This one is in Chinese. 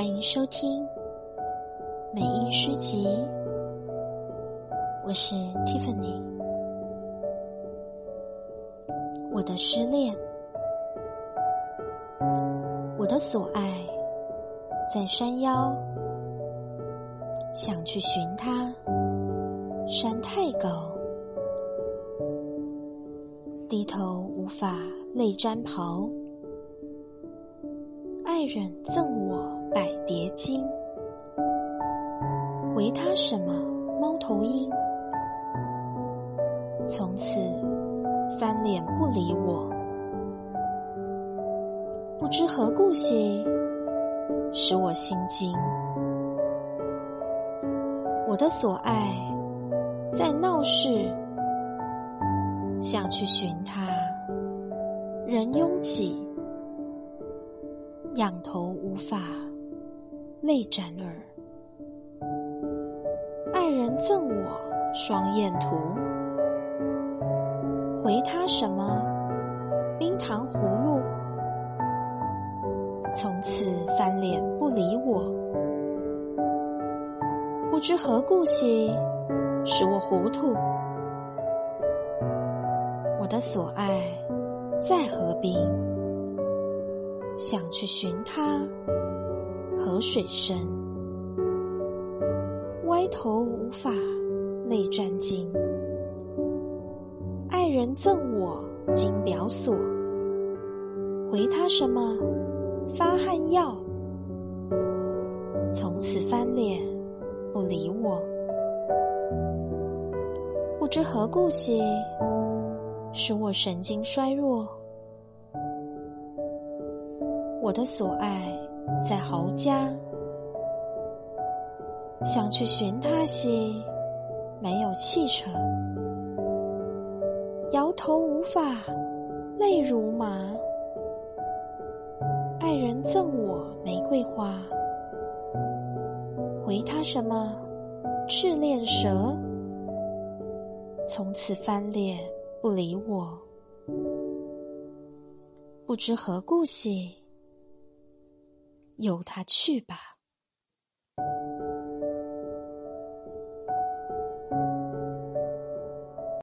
欢迎收听美音诗集，我是 Tiffany。我的失恋，我的所爱在山腰，想去寻他，山太高，低头无法泪沾袍。爱人赠我。百蝶金，回他什么猫头鹰？从此翻脸不理我，不知何故兮，使我心惊。我的所爱在闹市，想去寻他，人拥挤。仰头无法泪沾耳，爱人赠我双燕图，回他什么冰糖葫芦？从此翻脸不理我，不知何故兮，使我糊涂。我的所爱在河滨。想去寻他，河水深，歪头无法泪沾襟。爱人赠我金表锁，回他什么发汗药？从此翻脸不理我，不知何故兮，使我神经衰弱。我的所爱在侯家，想去寻他兮，没有汽车，摇头无法，泪如麻。爱人赠我玫瑰花，回他什么赤练蛇？从此翻脸不理我，不知何故兮。由他去吧。